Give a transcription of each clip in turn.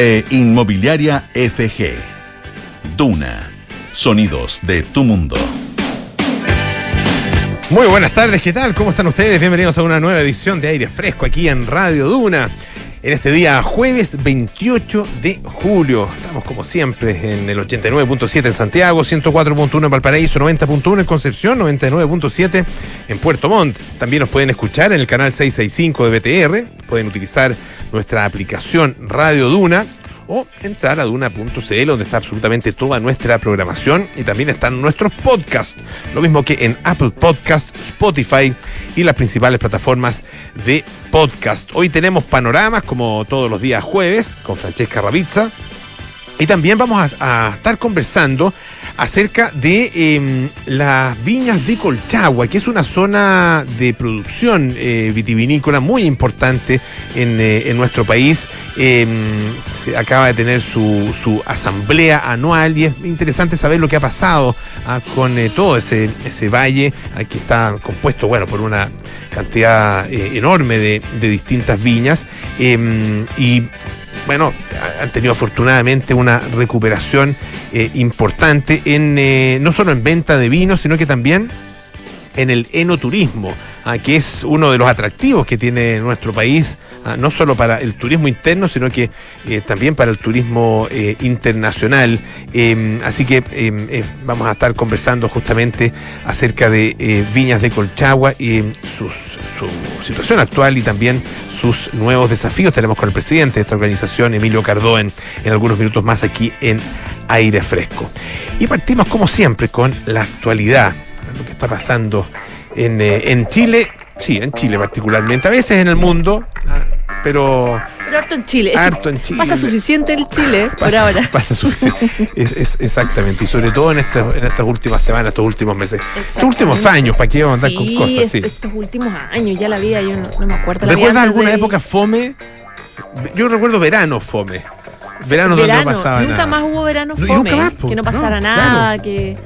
e Inmobiliaria FG. Duna. Sonidos de tu mundo. Muy buenas tardes, ¿qué tal? ¿Cómo están ustedes? Bienvenidos a una nueva edición de Aire Fresco aquí en Radio Duna. En este día jueves 28 de julio. Estamos como siempre en el 89.7 en Santiago, 104.1 en Valparaíso, 90.1 en Concepción, 99.7 en Puerto Montt. También nos pueden escuchar en el canal 665 de BTR. Pueden utilizar nuestra aplicación Radio Duna o entrar a duna.cl donde está absolutamente toda nuestra programación y también están nuestros podcasts, lo mismo que en Apple Podcasts, Spotify y las principales plataformas de podcast. Hoy tenemos panoramas como todos los días jueves con Francesca Ravizza y también vamos a, a estar conversando acerca de em, las viñas de Colchagua, que es una zona de producción eh, vitivinícola muy importante en, eh, nuestro país. Em, se acaba de tener su, su, asamblea anual y es interesante saber lo que ha pasado ah, con eh, todo ese, ese valle, que está compuesto bueno, por una cantidad enorme de, de, distintas viñas. Em, y bueno, han tenido afortunadamente una recuperación eh, importante en eh, no solo en venta de vino, sino que también en el enoturismo, ah, que es uno de los atractivos que tiene nuestro país, ah, no solo para el turismo interno, sino que eh, también para el turismo internacional. Em, así que em, vamos a estar conversando justamente acerca de Viñas de Colchagua y su situación actual y también sus nuevos desafíos. Tenemos con el presidente de esta organización, Emilio Cardoen, en algunos minutos más aquí en Aire Fresco. Y partimos, como siempre, con la actualidad, lo que está pasando en, eh, en Chile, sí, en Chile particularmente, a veces en el mundo, ah, pero pero harto en Chile. Harto en Chile. Pasa suficiente en Chile por ahora. Pasa suficiente. es, exactamente. Y sobre todo en, en estas últimas semanas, estos últimos meses. Estos últimos años, ¿para qué vamos a andar con cosas Sí, Estos últimos años, ya la vida, yo no, me acuerdo. ¿Recuerdas alguna época fome? Yo recuerdo verano fome. Verano, donde no pasaba nunca más hubo verano fome. que no pasara nada, que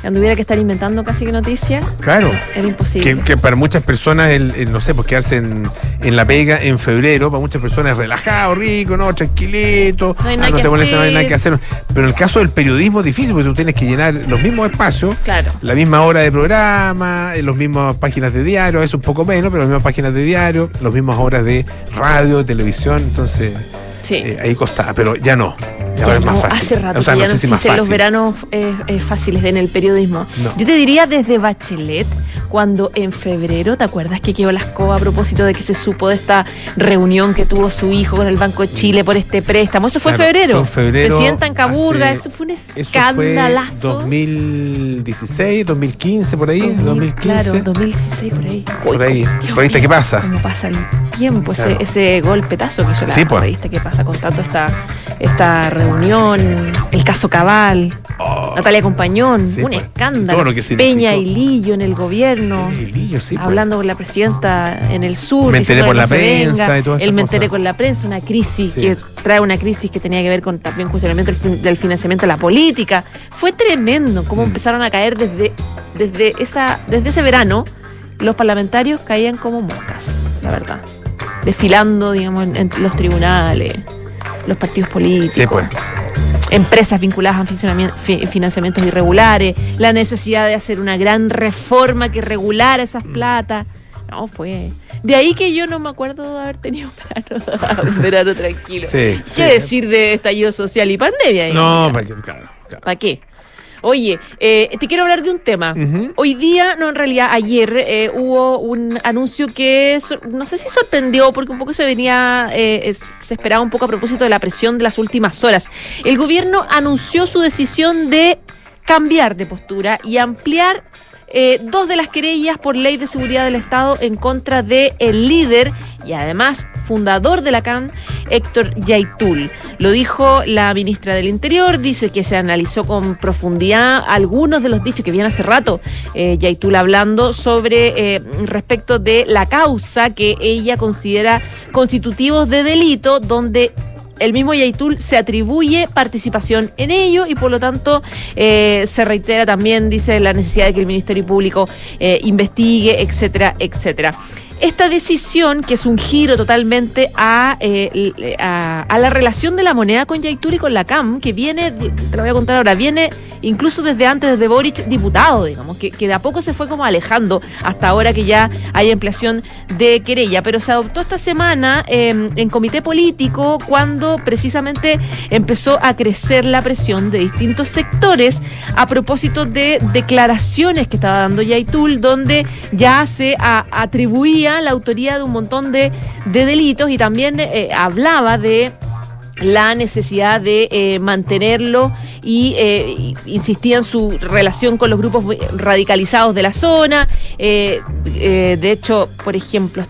cuando hubiera que estar inventando casi que noticias. Claro. Era imposible. Que, para muchas personas, el, no sé, pues quedarse en, en, la pega en febrero, para muchas personas es relajado, rico, ¿no? Tranquilito. No hay nada, ah, te molesta, no hay nada que hacer. Pero en el caso del periodismo es difícil porque tú tienes que llenar los mismos espacios, claro. la misma hora de programa, las mismas páginas de diario, es un poco menos, pero las mismas páginas de diario, las mismas horas de radio, televisión, entonces eh, ahí costaba, pero ya no. Ya, es más fácil. Hace rato ya no, existen los veranos eh, fáciles en el periodismo. Yo te diría desde Bachelet, cuando en febrero, ¿te acuerdas que quedó la escoba a propósito de que se supo de esta reunión que tuvo su hijo con el Banco de Chile por este préstamo? Eso fue en febrero. Fue en febrero. Presidenta en Caburga, eso fue un escandalazo. 2016, 2015, por ahí. 2015. Claro, 2016, por ahí. por ahí. ¿Por ahí qué pasa? ¿Cómo pasa el tiempo? Ese, ese golpetazo que hizo la sí, pues. ¿qué pasa con tanto esta, esta reunión? El caso Cabal. Oh. Natalia Compañón, un pues. escándalo. Peña y Lillo en el gobierno. Pues. hablando con la presidenta en el sur. Me enteré por la prensa y eso. Él me enteré con la prensa, una crisis que trae una crisis que tenía que ver con también cuestionamiento del financiamiento de la política. Fue tremendo cómo mm. empezaron a caer desde, desde, esa, desde ese verano. Los parlamentarios caían como moscas, la verdad. Desfilando, digamos, en, los tribunales, los partidos políticos. Sí, pues empresas vinculadas a financiamientos irregulares, la necesidad de hacer una gran reforma que regulara esas mm. platas. No, fue. De ahí que yo no me acuerdo de haber tenido un verano tranquilo. ¿Qué decir de estallido social y pandemia? No, claro, claro. ¿Para qué? Oye, eh, te quiero hablar de un tema. Hoy día, no, en realidad ayer eh, hubo un anuncio que no sé si sorprendió porque un poco se venía, eh, se esperaba un poco a propósito de la presión de las últimas horas. El gobierno anunció su decisión de cambiar de postura y ampliar eh, dos de las querellas por ley de seguridad del Estado en contra de el líder y además fundador de la CAN, Héctor Yaitul. Lo dijo la ministra del Interior, dice que se analizó con profundidad algunos de los dichos que viene hace rato eh, Yaitul hablando sobre eh, respecto de la causa que ella considera constitutivos de delito donde el mismo Yaitul se atribuye participación en ello y por lo tanto eh, se reitera también, dice, la necesidad de que el Ministerio Público eh, investigue, etcétera, etcétera. Esta decisión, que es un giro totalmente a, eh, a, la relación de la moneda con Yaitul y con la CAM, que viene, te lo voy a contar ahora, viene incluso desde antes, de Boric diputado, digamos, que, que de a poco se fue como alejando hasta ahora que ya hay ampliación de querella. Pero se adoptó esta semana em, en comité político cuando precisamente empezó a crecer la presión de distintos sectores a propósito de declaraciones que estaba dando Yaitul, donde ya se atribuía la autoría de un montón de, delitos y también eh, hablaba de la necesidad de eh, mantenerlo y eh, insistía en su relación con los grupos radicalizados de la zona. Eh, de hecho, por ejemplo,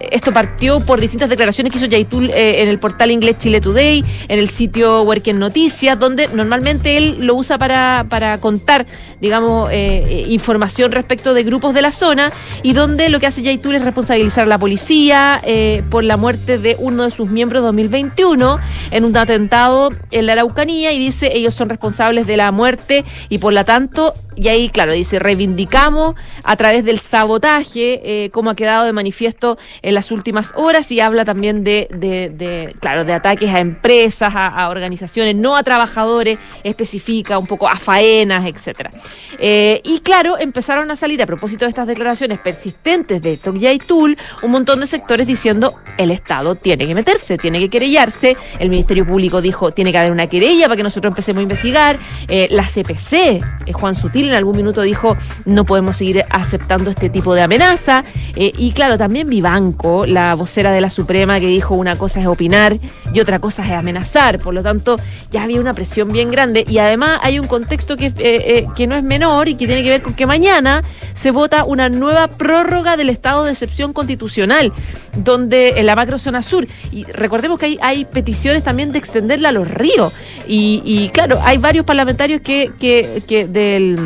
esto partió por distintas declaraciones que hizo Yaitul eh, en el portal inglés Chile Today, en el sitio Working Noticias, donde normalmente él lo usa para, para contar, digamos, eh, eh, información respecto de grupos de la zona y donde lo que hace Yaitul es responsabilizar a la policía por la muerte de uno de sus miembros en 2021 en un atentado en la Araucanía y dice ellos son responsables de la muerte y por lo tanto y ahí, claro, dice, reivindicamos a través del sabotaje, eh, como ha quedado de manifiesto las últimas horas, y habla también de, claro, de ataques a empresas, a, organizaciones, no a trabajadores, especifica un poco a faenas, etcétera. Eh, y claro, empezaron a salir a propósito de estas declaraciones persistentes de y Tool, un montón de sectores diciendo el Estado tiene que meterse, tiene que querellarse, el Ministerio Público dijo tiene que haber una querella para que nosotros empecemos a investigar, eh, la CPC, Juan Sutil, en algún minuto dijo no podemos seguir aceptando este tipo de amenaza. Eh, y claro, también Vivanco, la vocera de la Suprema, que dijo una cosa es opinar y otra cosa es amenazar. Por lo tanto, ya había una presión bien grande. Y además hay un contexto que, eh, eh, que no es menor y que tiene que ver con que mañana se vota una nueva prórroga del estado de excepción constitucional, donde en la macrozona sur. Y recordemos que hay, hay peticiones también de extenderla a los ríos. Y, claro, hay varios parlamentarios que, que, del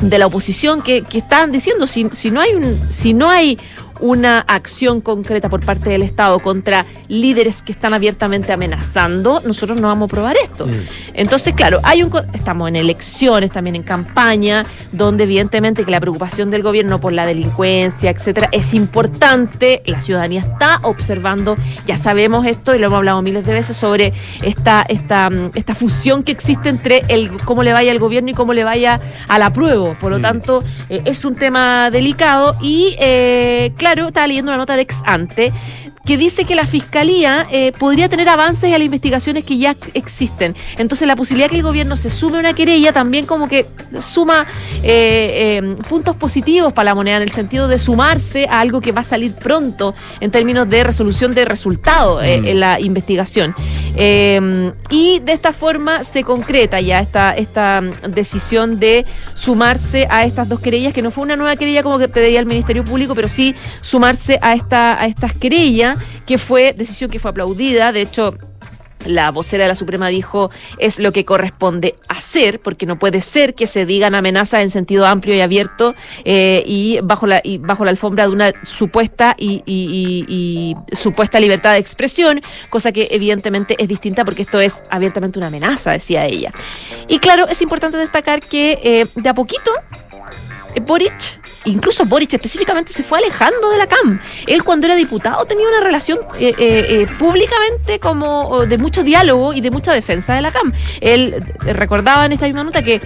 de la oposición que, que están diciendo si, si no hay un si no hay una acción concreta por parte del Estado contra líderes que están abiertamente amenazando, nosotros no vamos a probar esto. Mm. Entonces, claro, hay un estamos en elecciones, también en campaña, donde evidentemente que la preocupación del gobierno por la delincuencia, etcétera, es importante. La ciudadanía está observando, ya sabemos esto y lo hemos hablado miles de veces sobre esta, esta, esta fusión que existe entre el cómo le vaya al gobierno y cómo le vaya a la prueba. Por lo mm. tanto, eh, es un tema delicado y eh, claro, estaba leyendo una nota de ex ante que dice que la fiscalía eh, podría tener avances a las investigaciones que ya existen. Entonces, la posibilidad que el gobierno se sume a una querella también como que suma eh, eh, puntos positivos para la moneda, en el sentido de sumarse a algo que va a salir pronto en términos de resolución de resultados mm. en la investigación. y de esta forma se concreta ya esta, esta decisión de sumarse a estas dos querellas, que no fue una nueva querella como que pedía el Ministerio Público, pero sí sumarse a, esta, a estas querellas que fue decisión que fue aplaudida. De hecho, la vocera de la Suprema dijo es lo que corresponde hacer, porque no puede ser que se digan amenazas en sentido amplio y abierto eh, y bajo la y bajo la alfombra de una supuesta y, supuesta libertad de expresión, cosa que evidentemente es distinta porque esto es abiertamente una amenaza, decía ella. Y claro, es importante destacar que eh, de a poquito Boric incluso Boric específicamente se fue alejando de la CAM. Él cuando era diputado tenía una relación eh, eh, eh, públicamente como de mucho diálogo y de mucha defensa de la CAM. Él recordaba en esta misma nota que,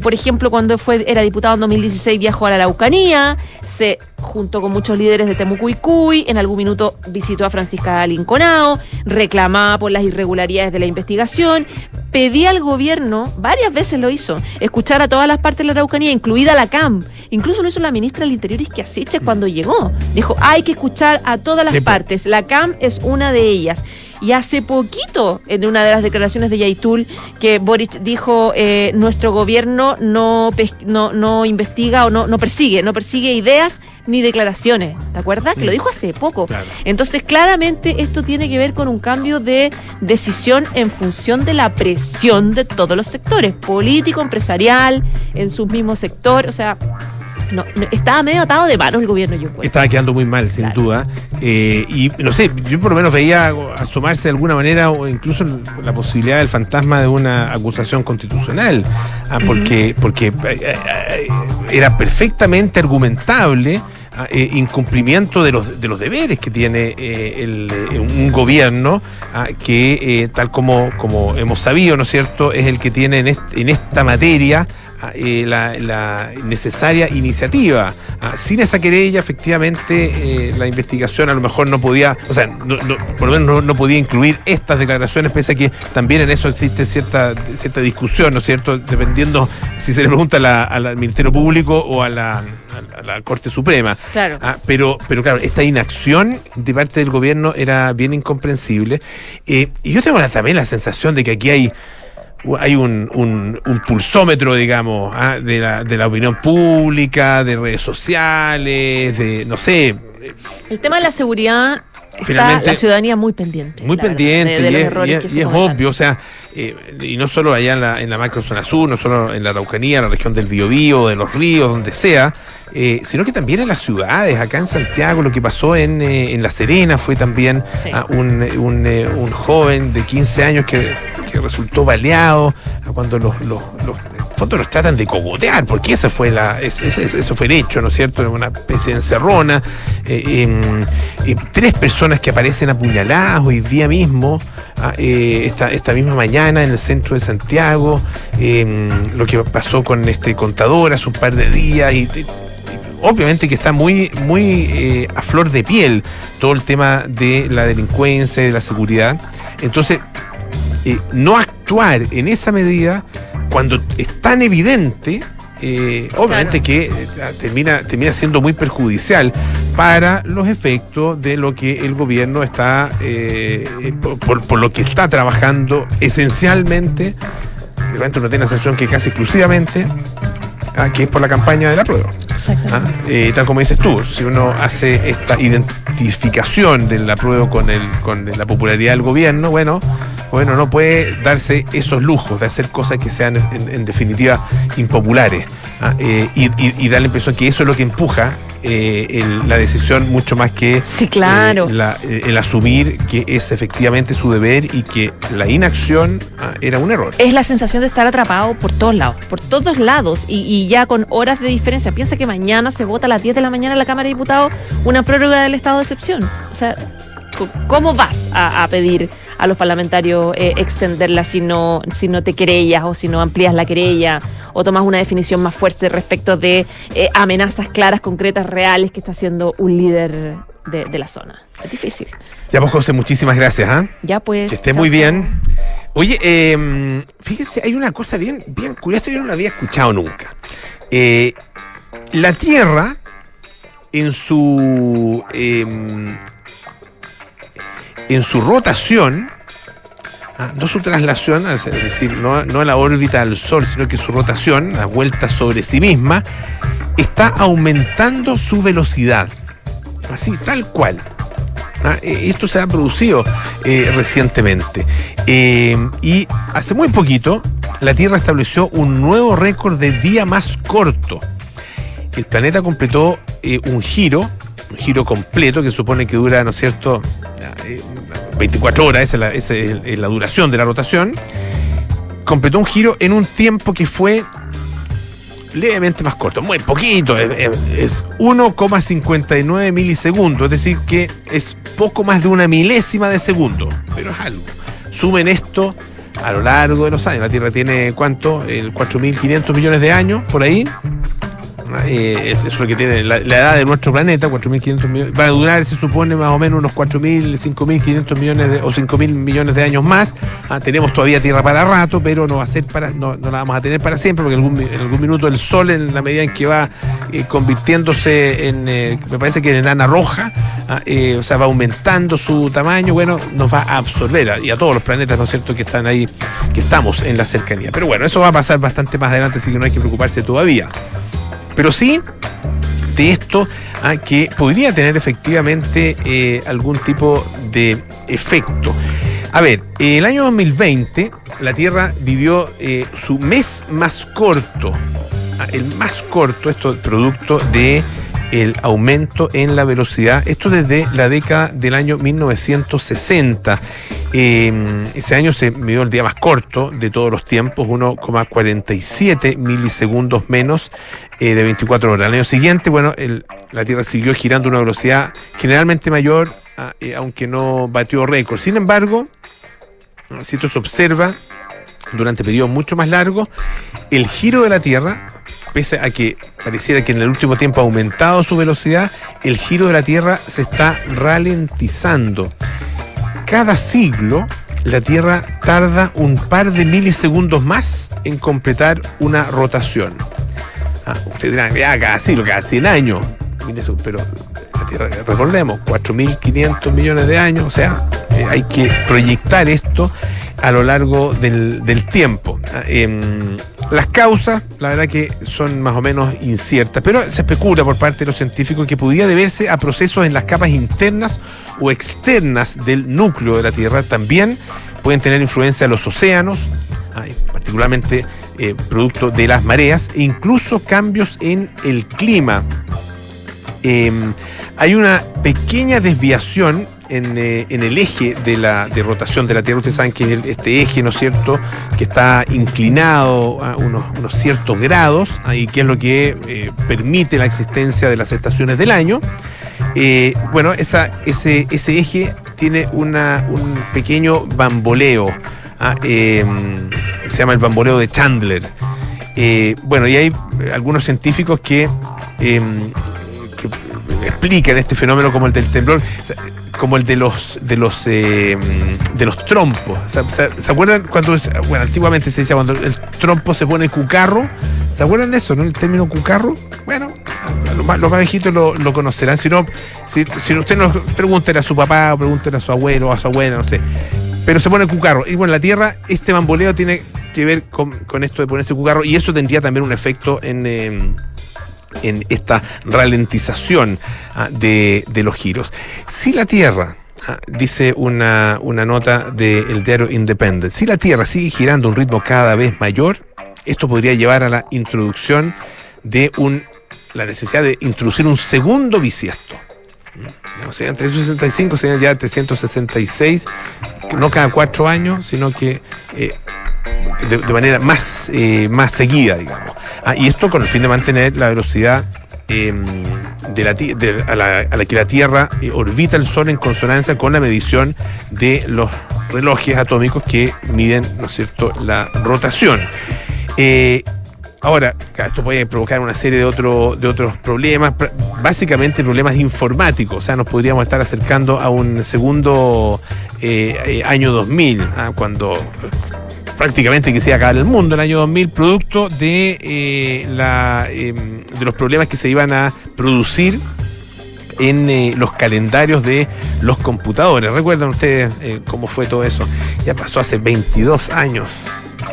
por ejemplo, cuando fue era diputado en 2016 viajó a la Araucanía, se junto con muchos líderes de Temucuicuy, en algún minuto visitó a Francisca Linconao, reclamaba por las irregularidades de la investigación, pedía al gobierno, varias veces lo hizo, escuchar a todas las partes de la Araucanía, incluida la CAM. Incluso lo hizo la ministra del Interior Isquiasiche cuando llegó. Dijo, hay que escuchar a todas las partes. La CAM es una de ellas. Y hace poquito, en una de las declaraciones de Yaitul, que Boric dijo, eh, nuestro gobierno no, no, no investiga o no, no persigue, no persigue ideas ni declaraciones. ¿Te acuerdas? Que lo dijo hace poco. Entonces, claramente esto tiene que ver con un cambio de decisión en función de la presión de todos los sectores, político, empresarial, en su mismo sector. O sea, no, estaba medio atado de manos el gobierno, yo Estaba quedando muy mal, sin duda. Eh, y no sé, yo por lo menos veía asomarse de alguna manera o incluso la posibilidad del fantasma de una acusación constitucional, ah, porque, porque eh, eh, era perfectamente argumentable ah, eh, incumplimiento de los, de los deberes que tiene eh, el, eh, un gobierno ah, que, tal como, como hemos sabido, ¿no es cierto?, es el que tiene en, est- en esta materia eh, la, la necesaria iniciativa. Ah, sin esa querella, efectivamente, eh, la investigación a lo mejor no podía, o sea, no- no- por lo menos no, no podía incluir estas declaraciones, pese a que también en eso existe cierta, cierta discusión, ¿no es cierto?, dependiendo si se le pregunta la- al Ministerio Público o a la, a la Corte Suprema. Claro. Ah, pero, pero claro, esta inacción de parte del gobierno era bien incomprensible. Eh, y yo tengo también la sensación de que aquí hay, hay un, un- un pulsómetro, digamos, ah, de, la, de la opinión pública, de redes sociales, de, no sé, El tema de la seguridad está Finalmente- la ciudadanía muy pendiente. muy verdad, pendiente de, de y, es, y y obvio, o sea, eh, y no solo allá en la, en la macrozona sur, no solo en la Araucanía, en la región del Biobío, de los ríos, donde sea, eh, sino que también en las ciudades, acá en Santiago, lo que pasó en, eh, en La Serena fue también Sí. ah, un, un, un joven de 15 años que, que resultó baleado cuando los, los, los, en fondo los tratan de cogotear, porque ese fue la, eso fue el hecho, ¿no es cierto? Una especie de encerrona. eh, em, tres personas que aparecen apuñaladas hoy día mismo, ah, eh, esta, esta misma mañana en el centro de Santiago, em, lo que pasó con este contador hace un par de días y, y- obviamente que está muy, muy eh, a flor de piel todo el tema de la delincuencia y de la seguridad. Entonces, eh, no actuar en esa medida cuando es tan evidente, eh, obviamente que eh, termina, termina siendo muy perjudicial para los efectos de lo que el gobierno está, eh, por, lo que está trabajando esencialmente, de repente uno tiene la sensación que casi exclusivamente, ah, que es por la campaña de la prueba. Ah, eh, tal como dices tú, si uno hace esta identificación del apruebo con, el, con la popularidad del gobierno, bueno, bueno, no puede darse esos lujos de hacer cosas que sean en, en definitiva impopulares ah, eh, y, y- y dar la impresión que eso es lo que empuja eh, el- la decisión mucho más que Sí, claro. eh, la- eh, el asumir que es efectivamente su deber y que la inacción ah, era un error. es la sensación de estar atrapado por todos lados, por todos lados y, y ya con horas de diferencia. Piensa que mañana se vota a las 10 de la mañana en la Cámara de Diputados una prórroga del estado de excepción. O sea, ¿cómo vas a, a pedir a los parlamentarios eh, extenderla si no, si no te querellas o si no amplías la querella o tomas una definición más fuerte respecto de eh, amenazas claras, concretas, reales que está haciendo un líder de, de la zona? Es difícil. Ya pues José, muchísimas gracias. ¿ah? Ya pues. Que esté muy bien. Oye, eh, fíjese, hay una cosa bien, bien curiosa, yo no la había escuchado nunca. Eh, la Tierra, en su em, en su rotación, ah, no su traslación, es decir, no, la órbita del Sol, sino que su rotación, la vuelta sobre sí misma, está aumentando su velocidad. Así, tal cual. Ah, eh, esto se ha producido eh, recientemente. Eh, y hace muy poquito, la Tierra estableció un nuevo récord de día más corto. El planeta completó eh, un giro, giro completo que supone que dura, ¿no es cierto?, Eh, 24 horas, esa es, la, duración de la rotación. Completó un giro en un tiempo que fue levemente más corto, muy poquito, es 1,59 milisegundos, es decir, que es poco más de una milésima de segundo, pero es algo. Sumen esto a lo largo de los años. La Tierra tiene cuánto? El 4.500 millones de años, por ahí. Eh, eso es lo que tiene la, edad de nuestro planeta, 4.500 millones. Va a durar, se supone, más o menos unos 4.000, 5.500 millones de, o 5.000 millones de años más. Ah, tenemos todavía Tierra para rato, pero no va a ser para, no, no la vamos a tener para siempre, porque en algún, minuto el Sol, en la medida en que va eh, convirtiéndose en, eh, me parece que en enana roja, ah, o sea, va aumentando su tamaño, bueno, nos va a absorber y a todos los planetas, ¿no es cierto?, que están ahí, que estamos en la cercanía. Pero bueno, eso va a pasar bastante más adelante, así que no hay que preocuparse todavía. Pero sí de esto que podría tener efectivamente eh, algún tipo de efecto. A ver, el año 2020 la Tierra vivió eh, su mes más corto, ah, el más corto, esto es producto de el aumento en la velocidad. Esto desde la década del año 1960. Eh, ese año se midió el día más corto de todos los tiempos, 1,47 milisegundos menos eh, de 24 horas. Al año siguiente, bueno, la Tierra siguió girando a una velocidad generalmente mayor, eh, aunque no batió récord. Sin embargo, si esto se observa durante periodos mucho más largos, el giro de la Tierra, pese a que pareciera que en el último tiempo ha aumentado su velocidad, el giro de la Tierra se está ralentizando. Cada siglo, la Tierra tarda un par de milisegundos más en completar una rotación. Ah, ustedes dirán, ya siglo, cada 100 años. Pero recordemos, 4.500 millones de años, o sea, eh, hay que proyectar esto a lo largo del, del tiempo. Eh, las causas, la verdad que son más o menos inciertas, pero se especula por parte de los científicos que podría deberse a procesos en las capas internas o externas del núcleo de la Tierra. También pueden tener influencia en los océanos, particularmente eh, producto de las mareas, e incluso cambios en el clima. Eh, hay una pequeña desviación en, eh, en, el eje de la de rotación de la Tierra. Ustedes saben que es este eje, ¿no es cierto?, que está inclinado a unos, unos ciertos grados, y que es lo que eh, permite la existencia de las estaciones del año. Bueno, esa, ese, ese eje tiene una, un pequeño bamboleo. ¿Ah? se llama el bamboleo de Chandler. bueno, y hay algunos científicos que explican este fenómeno como el del temblor como el de los de los eh, de los trompos. ¿Se, acuerdan cuando bueno antiguamente se decía cuando el trompo se pone cucarro? ¿Se acuerdan de eso, no? El término cucarro. Bueno, los más, viejitos lo, conocerán. Si no, si, si usted nos pregunte a su papá o pregunte a su abuelo o a su abuela, no sé. Pero se pone cucarro. Y bueno, la Tierra, este bamboleo tiene que ver con, esto de ponerse cucarro y eso tendría también un efecto en. Eh, en esta ralentización ah, de, de, los giros. Si la Tierra, ah, dice una, una nota del diario Independent, si la Tierra sigue girando a un ritmo cada vez mayor, esto podría llevar a la introducción de un, la necesidad de introducir un segundo bisiesto. O sea, en 365 serían ya 366, no cada cuatro años, sino que eh, de, manera más, eh, más seguida, digamos. Ah, y esto con el fin de mantener la velocidad eh, de la, de, a, la, a, la, que la Tierra eh, orbita el Sol en consonancia con la medición de los relojes atómicos que miden, ¿no es cierto?, la rotación. Ahora, esto puede provocar una serie de, de otros problemas, básicamente problemas informáticos, o sea, nos podríamos estar acercando a un segundo eh, año 2000, ¿ah? cuando prácticamente que se acabar el mundo en el año 2000, producto de, eh, la, eh, de los problemas que se iban a producir en eh, los calendarios de los computadores. ¿Recuerdan ustedes eh, cómo fue todo eso? Ya pasó hace 22 años,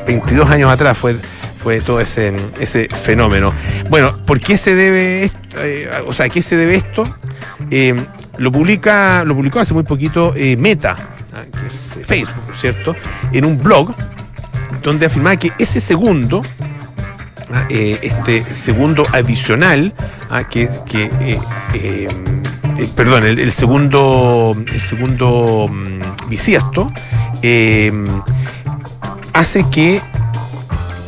22 años atrás fue, fue todo ese, ese fenómeno. Bueno, ¿por qué se debe esto? Eh, o sea, ¿a qué se debe esto? lo, publica, lo publicó hace muy poquito Meta, que es Facebook, ¿cierto? En un blog donde afirmaba que ese segundo, eh, este segundo adicional, ah, que, que eh, eh, perdón, el, segundo, el segundo um, bisiesto, hace que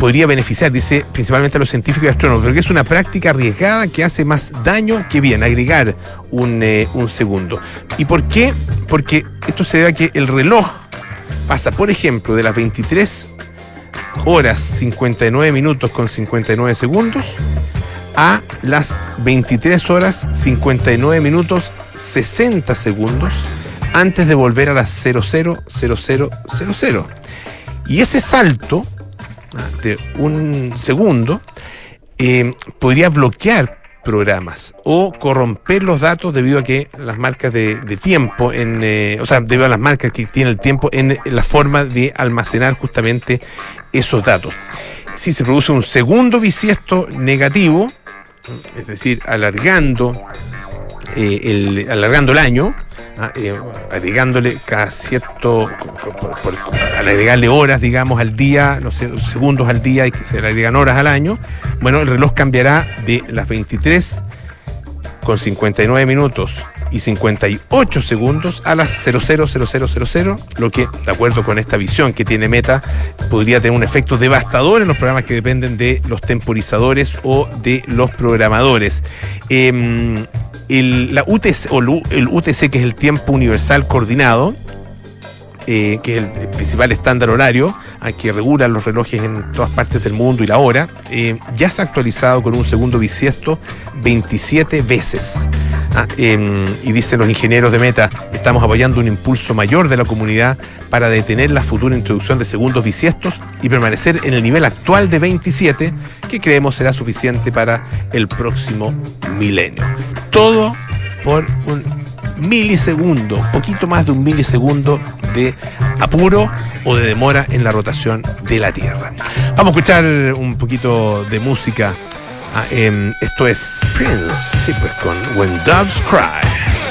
podría beneficiar, dice principalmente a los científicos y astrónomos, pero que es una práctica arriesgada que hace más daño que bien, agregar un, eh, un segundo. ¿Y por qué? Porque esto se debe a que el reloj pasa, por ejemplo, de las 23 horas 59 minutos con 59 segundos a las 23 horas 59 minutos 60 segundos antes de volver a las 000000. Y ese salto de un segundo eh, podría bloquear programas o corromper los datos debido a que las marcas de, tiempo, en, eh, o sea, debido a las marcas que tiene el tiempo en la forma de almacenar justamente esos datos. Si se produce un segundo bisiesto negativo, es decir, alargando, eh, el, alargando el año, ¿ah? eh, agregándole cada cierto, al agregarle horas, digamos, al día, no sé, segundos al día y que se le agregan horas al año, bueno, el reloj cambiará de las 23 con 59 minutos y 58 segundos a las 000000, lo que, de acuerdo con esta visión que tiene Meta, podría tener un efecto devastador en los programas que dependen de los temporizadores o de los programadores. Em, el, la UTC, o el UTC, que es el tiempo universal coordinado, eh, que es el principal estándar horario, que regula los relojes en todas partes del mundo y la hora, eh, ya se ha actualizado con un segundo bisiesto 27 veces. Ah, em, y dicen los ingenieros de Meta, estamos apoyando un impulso mayor de la comunidad para detener la futura introducción de segundos bisiestos y permanecer en el nivel actual de 27, que creemos será suficiente para el próximo milenio. Todo por un milisegundo, poquito más de un milisegundo de apuro o de demora en la rotación de la Tierra. Vamos a escuchar un poquito de música. Ah, em, esto es Prince, sí, pues con When Doves Cry.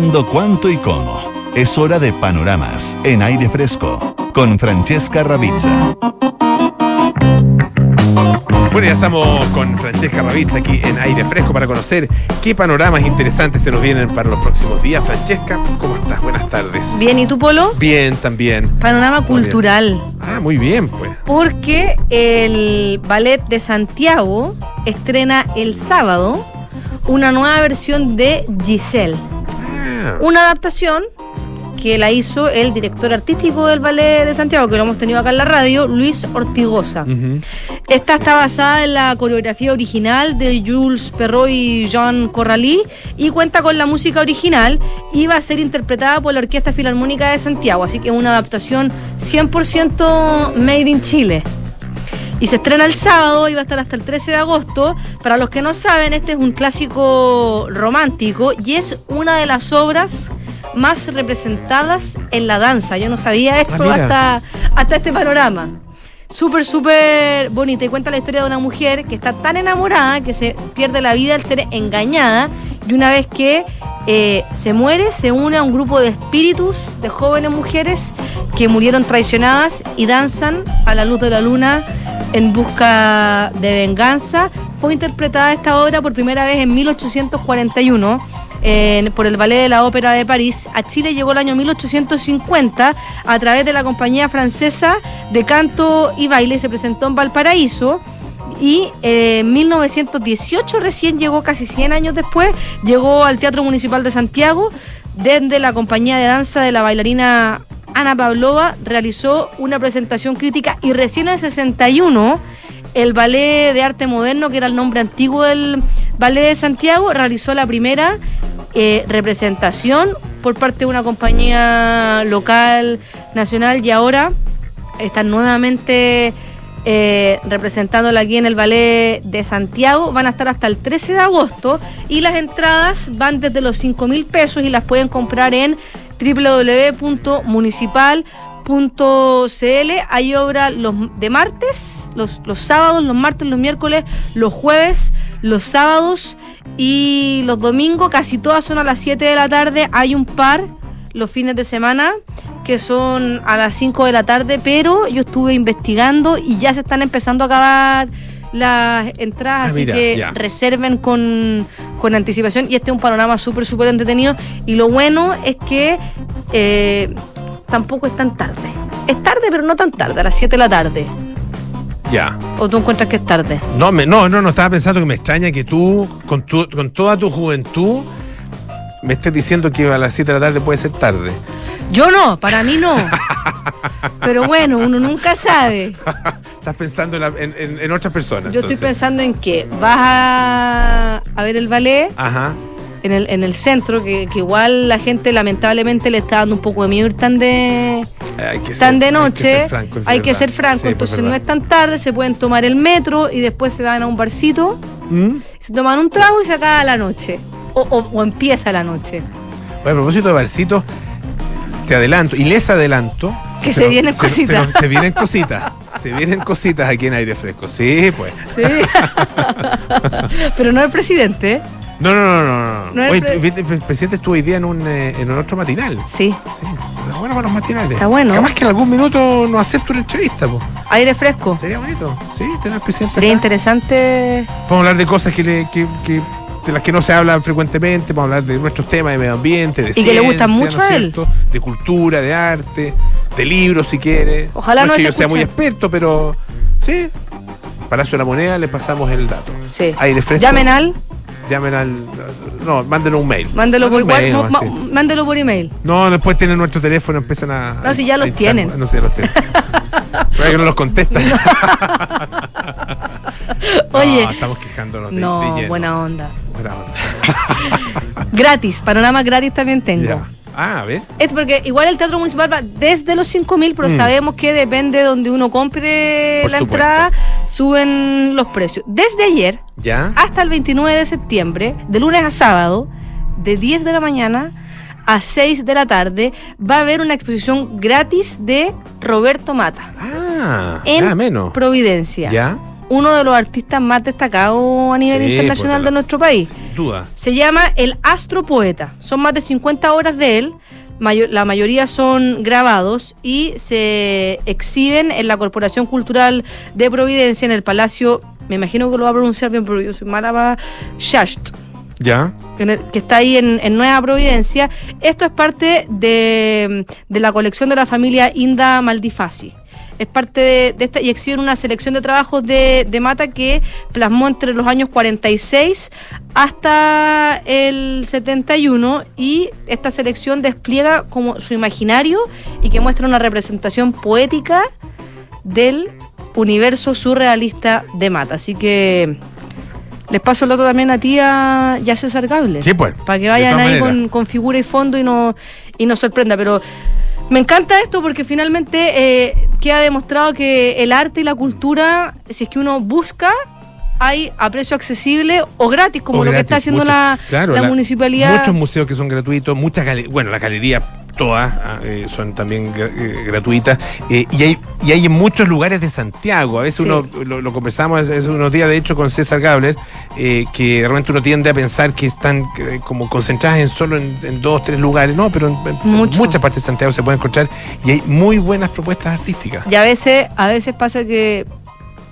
Cuándo, cuánto y cómo? Es hora de panoramas en aire fresco con Francesca Ravizza. Bueno, ya estamos con Francesca Ravizza aquí en Aire Fresco para conocer qué panoramas interesantes se nos vienen para los próximos días. Francesca, ¿cómo estás? Buenas tardes. Bien, ¿y tú, Polo? Bien, también. Panorama Muy bien. cultural. Ah, muy bien, pues. Porque el Ballet de Santiago estrena el sábado una nueva versión de Giselle. Una adaptación que la hizo el director artístico del Ballet de Santiago, que lo hemos tenido acá en la radio, Luis Ortigosa. Esta está basada en la coreografía original de Jules Perrault y Jean Corralí y cuenta con la música original y va a ser interpretada por la Orquesta Filarmónica de Santiago, así que es una adaptación 100% made in Chile. Y se estrena el sábado y va a estar hasta el 13 de agosto. Para los que no saben, este es un clásico romántico y es una de las obras más representadas en la danza. Yo no sabía eso mira. hasta, hasta este panorama. Súper, súper bonita. Y cuenta la historia de una mujer que está tan enamorada que se pierde la vida al ser engañada. Y una vez que eh, se muere se une a un grupo de espíritus de jóvenes mujeres que murieron traicionadas y danzan a la luz de la luna en busca de venganza. Fue interpretada esta obra por primera vez en 1841 por el Ballet de la Ópera de París. A Chile llegó el año 1850 a través de la compañía francesa de canto y baile. Se presentó en Valparaíso. Y eh, en 1918 recién llegó, casi 100 años después, llegó al Teatro Municipal de Santiago, desde la compañía de danza de la bailarina Ana Pavlova, realizó una presentación crítica y recién en el 61 el Ballet de Arte Moderno, que era el nombre antiguo del Ballet de Santiago, realizó la primera eh, representación por parte de una compañía local, nacional, y ahora están nuevamente eh, representándola aquí en el Ballet de Santiago. Van a estar hasta el 13 de agosto y las entradas van desde los 5 mil pesos y las pueden comprar en www.municipal.cl. Hay obra los de martes, los, los sábados, los martes, los miércoles, los jueves, los sábados y los domingos. Casi todas son a las 7 de la tarde. Hay un par los fines de semana que son a las 5 de la tarde, pero yo estuve investigando y ya se están empezando a acabar las entradas, Ah, así mira, que ya. reserven con, con anticipación y este es un panorama súper, súper entretenido y lo bueno es que eh, tampoco es tan tarde. Es tarde, pero no tan tarde, a las 7 de la tarde. Ya. ¿O tú encuentras que es tarde? No, me, no, no, no, estaba pensando que me extraña que tú, con, tu, con toda tu juventud, me estés diciendo que a las 7 de la tarde puede ser tarde. Yo no, para mí no. Pero bueno, uno nunca sabe. Estás pensando en, la- en- en- en otras personas. Yo estoy pensando en que vas a, a ver el ballet Ajá. En el, en el centro, que, que igual la gente lamentablemente le está dando un poco de miedo ir tan de, tan ser- de noche. Hay que ser franco. Hay que verdad. ser franco, Sí, entonces no es tan tarde, se pueden tomar el metro y después se van a un barcito, ¿Mm? se toman un trago y se acaba la noche. O, o- o empieza la noche. Bueno, a propósito de barcitos, te adelanto y les adelanto. Que se vienen cositas. Se, vienen cositas. Se vienen cositas aquí en aire fresco. Sí, pues. Sí. Pero no el presidente, ¿eh? No, no, no, no. no. Oye, pre- el presidente estuvo hoy día en un, eh, en otro matinal. Sí. Sí, está bueno para los matinales. Está bueno. Capaz que en algún minuto nos acepte una entrevista, pues. Aire fresco. Sería bonito. Sí, tener al presidente. Sería acá. interesante. Podemos hablar de cosas que, le, que, que- de las que no se hablan frecuentemente, podemos hablar de nuestros temas de medio ambiente, de Y que le gustan ciencia, mucho ¿no es a él. cierto? De cultura, de arte, de libros si quiere. Ojalá no no es que yo sea muy experto, pero sí. Palacio de la Moneda le pasamos el dato. Sí. Aire fresco. Llamen al, Llamen al. No, mándenos un mail. mándelo por, mail, ma- mándelo por email. No, después tienen nuestro teléfono, empiezan a. No, si ya los hinchar- tienen. No, si ya los tienen. Pero que no los contestan. Oye. No, estamos quejándonos de, No, buena onda. Buena onda. Gratis, panorama gratis también tengo. Ya. Ah, a ver. Es porque igual el Teatro Municipal va desde los 5 mil, pero Mm. sabemos que depende de donde uno compre Por la supuesto. entrada, suben los precios. Desde ayer ¿Ya? hasta el 29 de septiembre, de lunes a sábado, de 10 de la mañana a 6 de la tarde, va a haber una exposición gratis de Roberto Mata Ah, en menos. Providencia. ¿Ya? Uno de los artistas más destacados a nivel Sí, internacional pues, de nuestro país. Duda. Se llama El Astropoeta. Son más de 50 horas de él. La mayoría son grabados y se exhiben en la Corporación Cultural de Providencia, en el Palacio me imagino que lo va a pronunciar bien, pero yo soy mala para Shasht. ¿Ya? que está ahí en, en Nueva Providencia. Esto es parte de, de la colección de la familia Inda Maldifasi. Es parte de, de esta y exhiben una selección de trabajos de, de Mata que plasmó entre los años 46 hasta el 71 y esta selección despliega como su imaginario y que muestra una representación poética del universo surrealista de Mata. Así que les paso el dato también a ti a, César Gable. Sí, pues. Para que vayan ahí con figura y fondo y no y nos sorprenda. Pero me encanta esto porque finalmente eh, queda demostrado que el arte y la cultura, si es que uno busca, hay a precio accesible o gratis, como O lo que está haciendo la, claro, la municipalidad. Muchos museos que son gratuitos, muchas galerías, bueno, las galerías todas ah, eh, son también eh, gratuitas eh, y, hay, y hay en muchos lugares de Santiago. A veces Sí. uno lo, lo conversamos hace unos días, de hecho, con César Gabler, que realmente uno tiende a pensar que están como concentradas en solo en, en dos, tres lugares. No, pero en, en- muchas partes de Santiago se pueden encontrar y hay muy buenas propuestas artísticas. Y a veces, a veces pasa que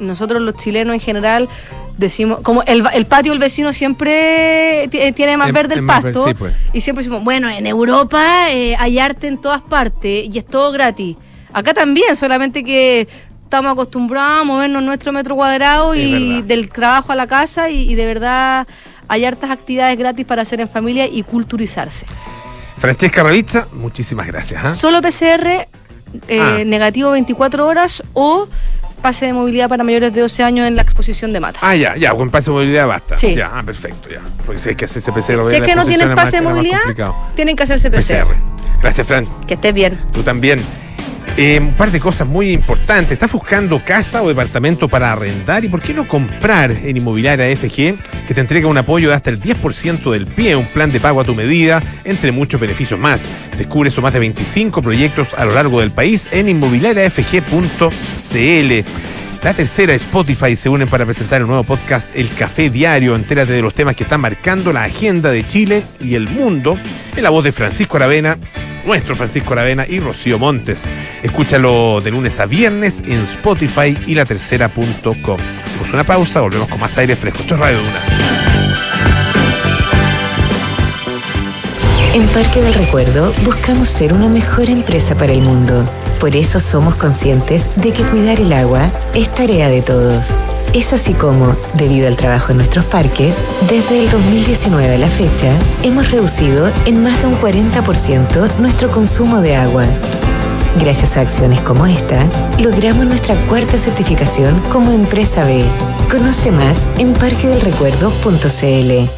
nosotros los chilenos en general decimos, como el, el patio del vecino siempre ti- tiene más verde el pasto, sí, pues. y siempre decimos, bueno, en Europa eh, hay arte en todas partes y es todo gratis. Acá también, solamente que estamos acostumbrados a movernos nuestro metro cuadrado Es y verdad. del trabajo a la casa y, y de verdad hay hartas actividades gratis para hacer en familia y culturizarse. Francesca Ravizza, muchísimas gracias. ¿ah? Solo PCR eh, Ah. negativo 24 horas o pase de movilidad para mayores de 12 años en la exposición de mata. Ah, ya, ya, con pase de movilidad basta. Sí. Ya, ah, perfecto, ya. Porque si hay que hacerse PCR. si es que no tienen pase de movilidad, tienen que hacerse PCR. PCR. Gracias, Fran. Que estés bien. Tú también. Eh, un par de cosas muy importantes. ¿Estás buscando casa o departamento para arrendar? ¿Y por qué no comprar en Inmobiliaria FG, que te entrega un apoyo de hasta el 10% del pie, un plan de pago a tu medida, entre muchos beneficios más? Descubre sus más de 25 proyectos a lo largo del país en inmobiliariafg.cl. La tercera, Spotify, se unen para presentar el nuevo podcast El Café Diario. Entérate de los temas que están marcando la agenda de Chile y el mundo en la voz de Francisco Aravena, nuestro Francisco Aravena y Rocío Montes. Escúchalo de lunes a viernes en Spotify y la tercera.com. Hacemos una pausa, volvemos con más aire fresco. Esto es Radio Duna. En Parque del Recuerdo buscamos ser una mejor empresa para el mundo. Por eso somos conscientes de que cuidar el agua es tarea de todos. Es así como, debido al trabajo en nuestros parques, desde el 2019 a la fecha, hemos reducido en más de un 40% nuestro consumo de agua. Gracias a acciones como esta, logramos nuestra cuarta certificación como empresa B. Conoce más en parquedelrecuerdo.cl.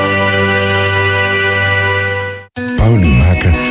Pauli maken.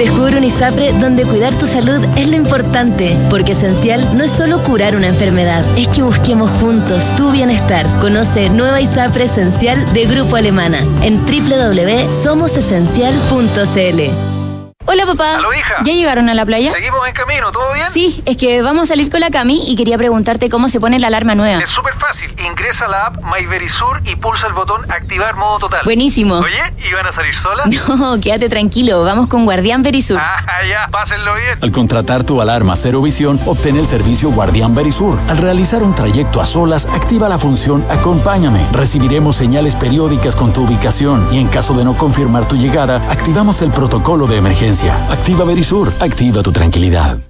Descubre un ISAPRE donde cuidar tu salud es lo importante, porque esencial no es solo curar una enfermedad, es que busquemos juntos tu bienestar. Conoce Nueva ISAPRE Esencial de Grupo Alemana en www.somosesencial.cl. Hola papá. Aló, hija. ¿Ya llegaron a la playa? Seguimos en camino, ¿todo bien? Sí, es que vamos a salir con la Cami y quería preguntarte cómo se pone la alarma nueva. Es súper fácil. Ingresa a la app MyVerisur y pulsa el botón activar modo total. Buenísimo. Oye, ¿y van a salir solas? No, quédate tranquilo, vamos con Guardián Verisur. Ah, ya, pásenlo bien. Al contratar tu alarma Cero Visión, obtén el servicio Guardián Verisur. Al realizar un trayecto a solas, activa la función Acompáñame. Recibiremos señales periódicas con tu ubicación y en caso de no confirmar tu llegada, activamos el protocolo de emergencia. Activa Verisur, activa tu tranquilidad.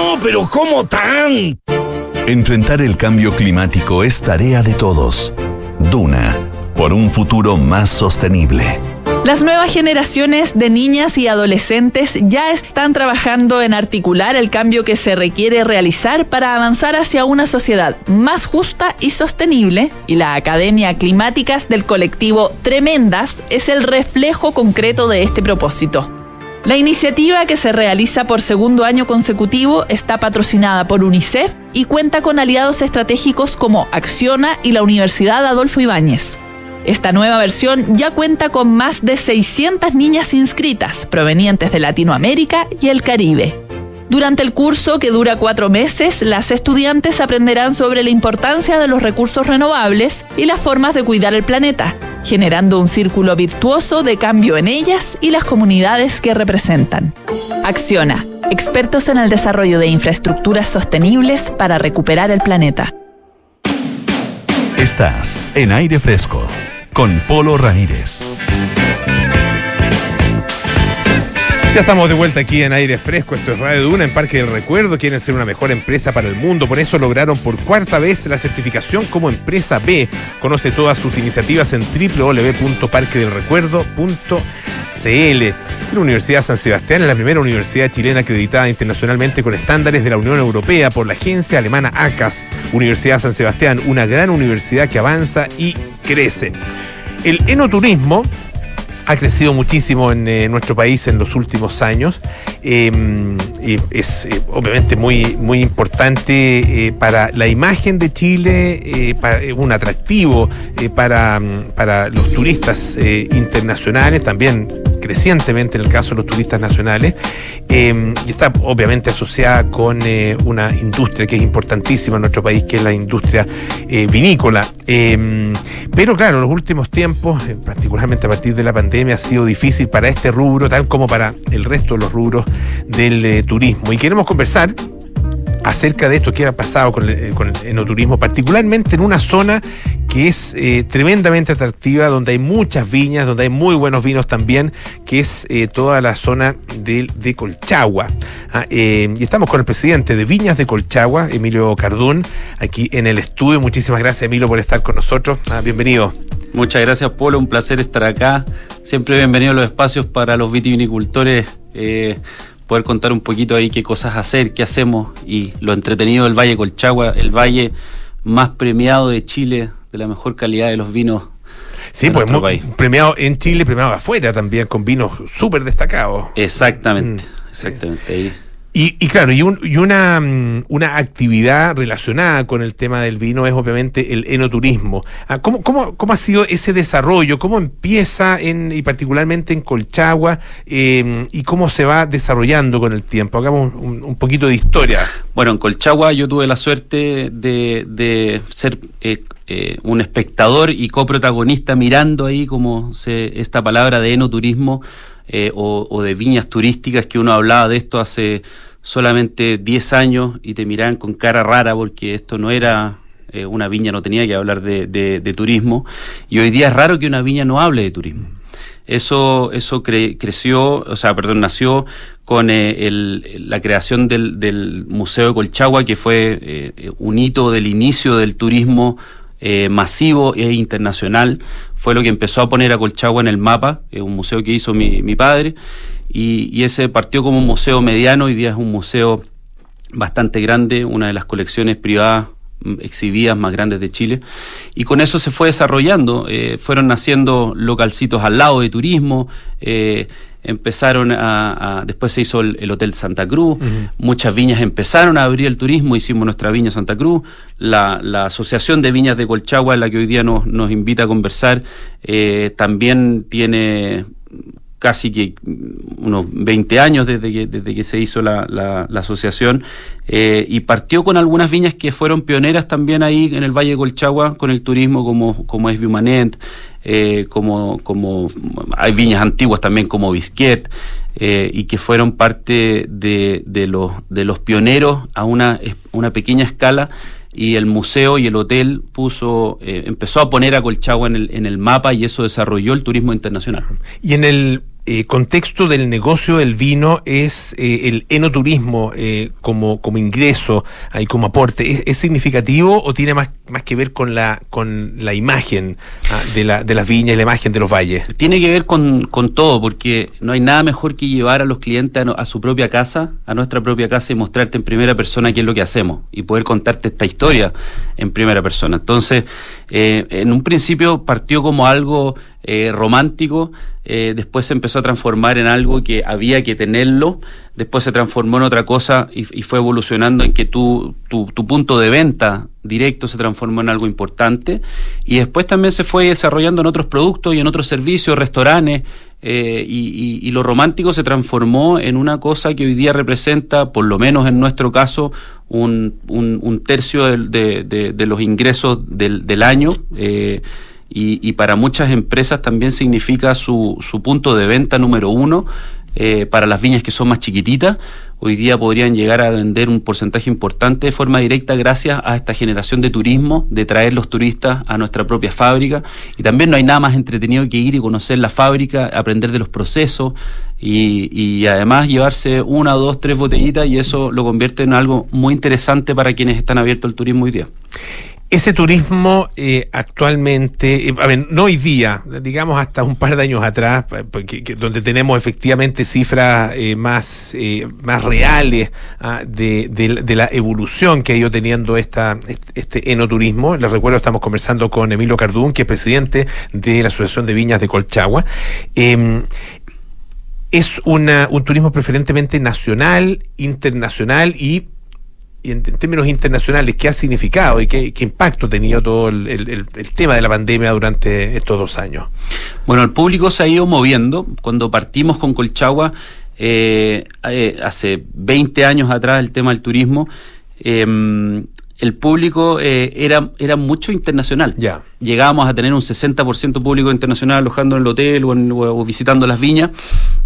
pero ¿cómo tan? Enfrentar el cambio climático es tarea de todos. Duna, por un futuro más sostenible. Las nuevas generaciones de niñas y adolescentes ya están trabajando en articular el cambio que se requiere realizar para avanzar hacia una sociedad más justa y sostenible, y la Academia Climáticas del colectivo Tremendas es el reflejo concreto de este propósito. La iniciativa que se realiza por segundo año consecutivo está patrocinada por UNICEF y cuenta con aliados estratégicos como Acciona y la Universidad Adolfo Ibáñez. Esta nueva versión ya cuenta con más de 600 niñas inscritas, provenientes de Latinoamérica y el Caribe. Durante el curso, que dura cuatro meses, las estudiantes aprenderán sobre la importancia de los recursos renovables y las formas de cuidar el planeta, generando un círculo virtuoso de cambio en ellas y las comunidades que representan. Acciona, expertos en el desarrollo de infraestructuras sostenibles para recuperar el planeta. Estás en aire fresco con Polo Ramírez. Ya estamos de vuelta aquí en aire fresco. Esto es Radio Duna en Parque del Recuerdo. Quieren ser una mejor empresa para el mundo. Por eso lograron por cuarta vez la certificación como empresa B. Conoce todas sus iniciativas en www.parquedelrecuerdo.cl. La Universidad San Sebastián es la primera universidad chilena acreditada internacionalmente con estándares de la Unión Europea por la agencia alemana ACAS. Universidad San Sebastián, una gran universidad que avanza y crece. El enoturismo ha crecido muchísimo en eh, nuestro país en los últimos años. Eh, y es eh, obviamente muy, muy importante eh, para la imagen de Chile, eh, para- eh, un atractivo eh, para, mm, para los turistas eh, internacionales, también crecientemente en el caso de los turistas nacionales, eh, y está obviamente asociada con eh, una industria que es importantísima en nuestro país, que es la industria eh, vinícola. Eh, pero claro, en los últimos tiempos, eh, particularmente a partir de la pandemia, ha sido difícil para este rubro, tal como para el resto de los rubros del eh, turismo. Y queremos conversar acerca de esto que ha pasado con el, eh, con el enoturismo, particularmente en una zona que es eh, tremendamente atractiva, donde hay muchas viñas, donde hay muy buenos vinos también, que es eh, toda la zona de, de Colchagua. Ah, y estamos con el presidente de Viñas de Colchagua, Emilio Cardún, aquí en el estudio. Muchísimas gracias, Emilio, por estar con nosotros. Ah, bienvenido. Muchas gracias, Polo. Un placer estar acá. Siempre bienvenido a los espacios para los vitivinicultores. Poder contar un poquito ahí qué cosas hacer, qué hacemos y lo entretenido del Valle Colchagua, el valle más premiado de Chile, de la mejor calidad de los vinos. Sí, de pues nuestro mu- país. premiado en Chile, premiado afuera también, con vinos súper destacados. Exactamente, exactamente. Ahí. Y, y claro, y, un- y una, mm, una actividad relacionada con el tema del vino es obviamente el enoturismo. Ah, ¿Cómo, cómo, cómo ha sido ese desarrollo? ¿Cómo empieza en, y particularmente en Colchagua eh, y cómo se va desarrollando con el tiempo? Hagamos un, un poquito de historia. Bueno, en Colchagua yo tuve la suerte de, de ser eh, eh, un espectador y coprotagonista mirando ahí como se, esta palabra de enoturismo eh, o, de viñas turísticas que uno hablaba de esto hace solamente 10 años y te miraban con cara rara porque esto no era eh, una viña, no tenía que hablar de, de- turismo y hoy día es raro que una viña no hable de turismo. Eso, eso cre- creció, o sea, perdón, nació con eh, el- la creación del, del Museo de Colchagua, que fue eh, un hito del inicio del turismo eh, masivo e internacional. Fue lo que empezó a poner a Colchagua en el mapa, eh, un museo que hizo mi, mi padre, y, y ese partió como un museo mediano, hoy día es un museo bastante grande, una de las colecciones privadas mm, exhibidas más grandes de Chile. Y con eso se fue desarrollando. eh, fueron naciendo localcitos al lado de turismo. Empezaron a, a- Después se hizo el, el Hotel Santa Cruz. Muchas viñas empezaron a abrir el turismo. Hicimos nuestra viña Santa Cruz. La, la Asociación de Viñas de Colchagua, la que hoy día nos, nos invita a conversar, eh, también tiene casi que mm, unos 20 años desde que, desde que se hizo la, la, la asociación eh, y partió con algunas viñas que fueron pioneras también ahí en el Valle de Colchagua con el turismo como, como es Viumanet, eh, como, como hay viñas antiguas también como Bisquet eh, y que fueron parte de, de, los, de los pioneros a una, una pequeña escala y el museo y el hotel puso empezó a poner a Colchagua en el, en el mapa y eso desarrolló el turismo internacional. Y en el eh, contexto del negocio del vino es eh, el enoturismo eh, como, como ingreso y como aporte. ¿Es, ¿Es, significativo o tiene más, más que ver con la, con la imagen ah, de, la, de las viñas la imagen de los valles? Tiene que ver con, con todo, porque no hay nada mejor que llevar a los clientes a, a, su propia casa, a nuestra propia casa y mostrarte en primera persona qué es lo que hacemos y poder contarte esta historia en primera persona. Entonces, eh, en un principio partió como algo eh, romántico, eh, después se empezó a transformar en algo que había que tenerlo, después se transformó en otra cosa y, fue evolucionando en que tu, tu, punto de venta directo se transformó en algo importante y después también se fue desarrollando en otros productos y en otros servicios, restaurantes. Eh, y, lo romántico se transformó en una cosa que hoy día representa, por lo menos en nuestro caso, un, un, tercio de, los ingresos del, del año. Y, para muchas empresas también significa su, su punto de venta número uno. Eh, para las viñas que son más chiquititas, hoy día podrían llegar a vender un porcentaje importante de forma directa gracias a esta generación de turismo, de traer los turistas a nuestra propia fábrica. Y también no hay nada más entretenido que ir y conocer la fábrica, aprender de los procesos y, y además llevarse una, dos, tres botellitas y eso lo convierte en algo muy interesante para quienes están abiertos al turismo hoy día. Ese turismo eh, actualmente, eh, a ver, no hoy día, digamos hasta un par de años atrás, donde tenemos efectivamente cifras eh, más, más reales ah, de, de, de, la evolución que ha ido teniendo esta, este enoturismo. Les recuerdo, estamos conversando con Emilio Cardún, que es presidente de la Asociación de Viñas de Colchagua. Em, es una, un turismo preferentemente nacional, internacional y y en, términos internacionales, ¿qué ha significado y qué, impacto ha tenido todo el, el, tema de la pandemia durante estos dos años? Bueno, el público se ha ido moviendo. Cuando partimos con Colchagua, eh, eh, hace 20 años atrás, el tema del turismo, eh, el público eh, era, era mucho internacional. Ya. Llegábamos a tener un 60% público internacional alojando en el hotel o, en, o visitando las viñas.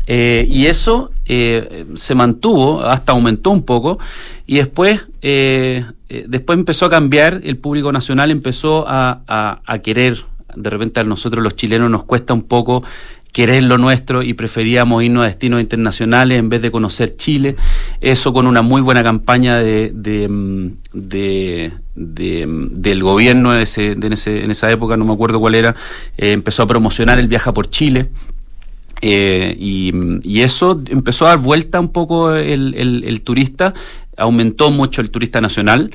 Eh, y eso eh, se mantuvo, hasta aumentó un poco. Y después, después empezó a cambiar, el público nacional empezó a, a, a querer. De repente a nosotros los chilenos nos cuesta un poco querer lo nuestro y preferíamos irnos a destinos internacionales en vez de conocer Chile. Eso con una muy buena campaña de, de, mm, de, mm, del gobierno de ese, ese, en esa época, no me acuerdo cuál era, eh, empezó a promocionar el viaje por Chile. Eh, y, mm, y, eso empezó a dar vuelta un poco el, el, el, turista, aumentó mucho el turista nacional.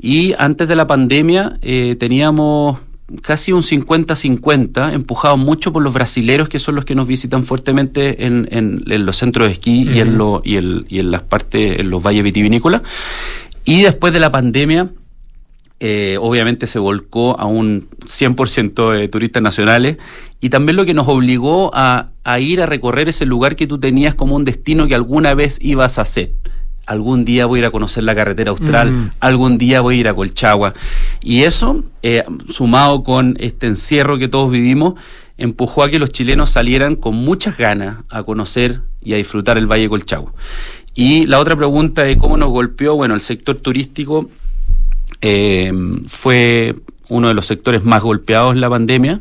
Y antes de la pandemia eh, teníamos casi un 50-50, empujado mucho por los brasileros, que son los que nos visitan fuertemente en, en, en los centros de esquí uh -huh. y, en lo, y, el, y en las partes, en los valles vitivinícolas. Y después de la pandemia, eh, obviamente se volcó a un 100% de turistas nacionales y también lo que nos obligó a, a ir a recorrer ese lugar que tú tenías como un destino que alguna vez ibas a hacer algún día voy a ir a conocer la carretera austral, mm. algún día voy a ir a Colchagua. Y eso, eh, sumado con este encierro que todos vivimos, empujó a que los chilenos salieran con muchas ganas a conocer y a disfrutar el Valle de Colchagua. Y la otra pregunta de cómo nos golpeó, bueno, el sector turístico eh, fue uno de los sectores más golpeados en la pandemia.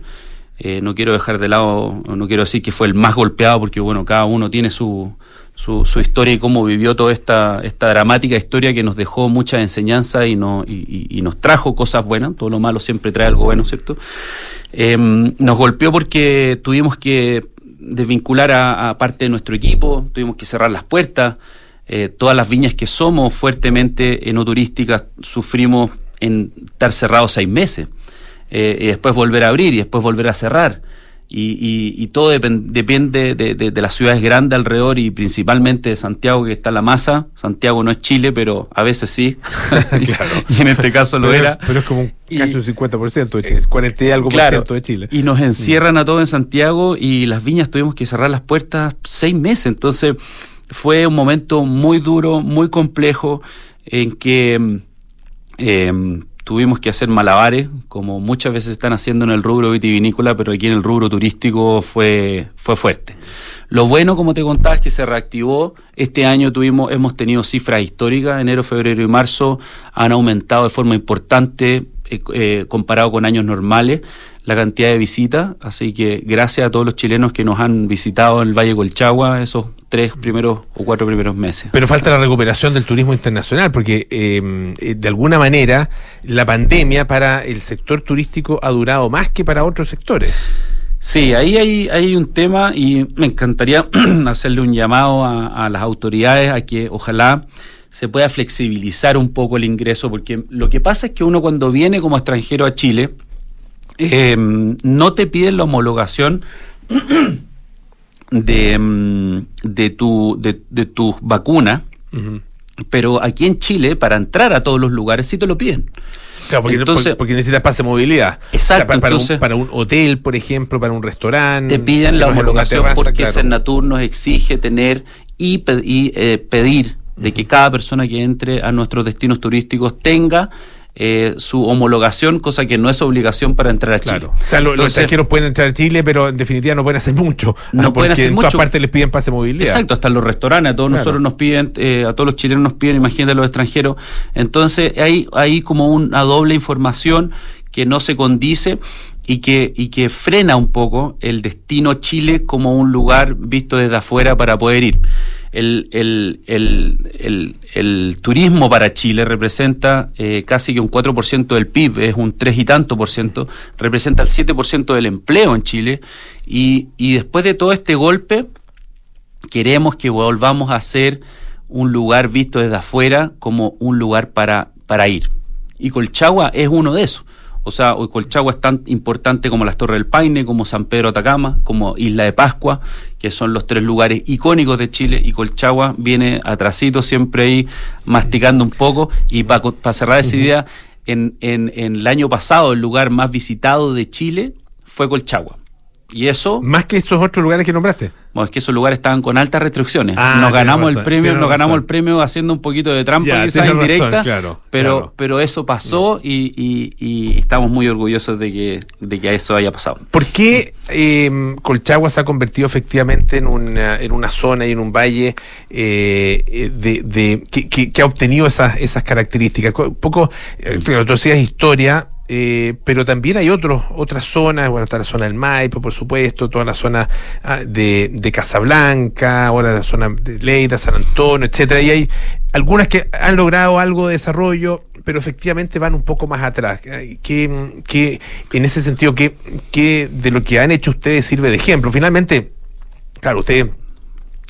Eh, no quiero dejar de lado, no quiero decir que fue el más golpeado, porque bueno, cada uno tiene su, su, su, historia y cómo vivió toda esta, esta dramática historia que nos dejó mucha enseñanza y, no, y, y, nos trajo cosas buenas, todo lo malo siempre trae algo bueno, ¿cierto? Eh, nos golpeó porque tuvimos que desvincular a, parte de nuestro equipo, tuvimos que cerrar las puertas, eh, todas las viñas que somos fuertemente no turísticas sufrimos en estar cerrados seis meses, eh, y después volver a abrir y después volver a cerrar. Y, y- y todo depen- depende de, de- de las ciudades grandes alrededor y principalmente de Santiago, que está la masa. Santiago no es Chile, pero a veces sí. y en este caso lo pero, era. Pero es como un- Y- casi un 50% de Chile, 40 y algo por Claro. ciento de Chile. Y nos encierran a todos en Santiago y las viñas tuvimos que cerrar las puertas seis meses. Entonces fue un momento muy duro, muy complejo, en que mm, eh, tuvimos que hacer malabares, como muchas veces están haciendo en el rubro vitivinícola, pero aquí en el rubro turístico fue, fue fuerte. Lo bueno, como te contaba, es que se reactivó. Este año tuvimos, hemos tenido cifras históricas. Enero, febrero y marzo han aumentado de forma importante eh, eh, comparado con años normales la cantidad de visitas. Así que gracias a todos los chilenos que nos han visitado en el Valle Colchagua esos tres primeros o cuatro primeros meses. Pero falta la recuperación del turismo internacional, porque eh, eh, de alguna manera la pandemia para el sector turístico ha durado más que para otros sectores. Sí, ahí hay, hay un tema y me encantaría hacerle un llamado a, a las autoridades a que ojalá se pueda flexibilizar un poco el ingreso, porque lo que pasa es que uno cuando viene como extranjero a Chile, eh, no te piden la homologación de, mm, de tu, de, de tu vacuna, pero aquí en Chile, para entrar a todos los lugares, sí te lo piden. Claro, porque, Entonces- porque necesitas pase de movilidad. Exacto, para, para un, entonces- para un hotel, por ejemplo, para un restaurante. Te piden la homologación terraza, porque claro. Senatur nos exige tener y, y, eh, pedir de que cada persona que entre a nuestros destinos turísticos tenga eh, su homologación, cosa que no es obligación para entrar a Chile. Claro. O sea, lo- los extranjeros pueden entrar a Chile, pero en definitiva no pueden hacer mucho. No pueden hacer en mucho. todas partes les piden pase de movilidad. Exacto, hasta en los restaurantes, a todos Claro. nosotros nos piden, eh, a todos los chilenos nos piden, imagínate los extranjeros. Entonces hay, hay como una doble información que no se condice y que, y que frena un poco el destino Chile como un lugar visto desde afuera para poder ir. El, el, el, el, turismo para Chile representa eh, casi que un 4% del PIB, es un 3 y tanto por ciento, representa el 7% del empleo en Chile y, y después de todo este golpe, queremos que volvamos a ser un lugar visto desde afuera como un lugar para, para ir. Y Colchagua es uno de esos. O sea, hoy Colchagua es tan importante como las Torres del Paine, como San Pedro Atacama, como Isla de Pascua, que son los tres lugares icónicos de Chile, y Colchagua viene atrasito siempre ahí masticando un poco. Y para cerrar esa idea, en, en, en el año pasado el lugar más visitado de Chile fue Colchagua. Y eso... Más que esos otros lugares que nombraste. Bueno, es que esos lugares estaban con altas restricciones. Ah, nos ganamos el premio, nos ganamos el premio haciendo un poquito de trampa Ya, quizás razón, indirecta, claro, pero, claro. pero eso pasó y, y- y estamos muy orgullosos de que, de que eso haya pasado. ¿Por qué eh, Colchagua se ha convertido efectivamente en una, en una zona y en un valle eh, eh, de, de- que, que- que ha obtenido esas, esas características? Un poco, eh, tú decías historia, eh, pero también hay otros, otras zonas, bueno, está la zona del Maipo, por supuesto, toda la zona ah, de, de Casablanca, ahora la zona de Leida, San Antonio, etcétera, y hay algunas que han logrado algo de desarrollo, pero efectivamente van un poco más atrás. Eh, Que, que en ese sentido, que, que de lo que han hecho ustedes sirve de ejemplo. Finalmente, claro, ustedes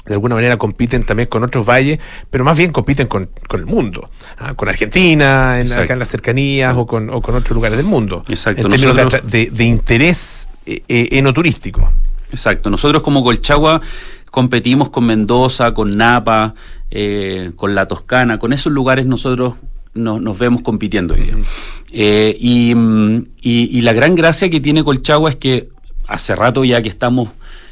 de alguna manera compiten también con otros valles, pero más bien compiten con, con el mundo, ah, con Argentina, en, acá en las cercanías o con, o con otros lugares del mundo. Exacto. En términos de, Nosotros- atra- de- de interés eh, eh, enoturístico. Exacto. Nosotros como Colchagua competimos con Mendoza, con Napa, eh, con la Toscana, con esos lugares nosotros nos, nos vemos compitiendo hoy día. Eh, y, mm, y- y la gran gracia que tiene Colchagua es que hace rato ya que estamos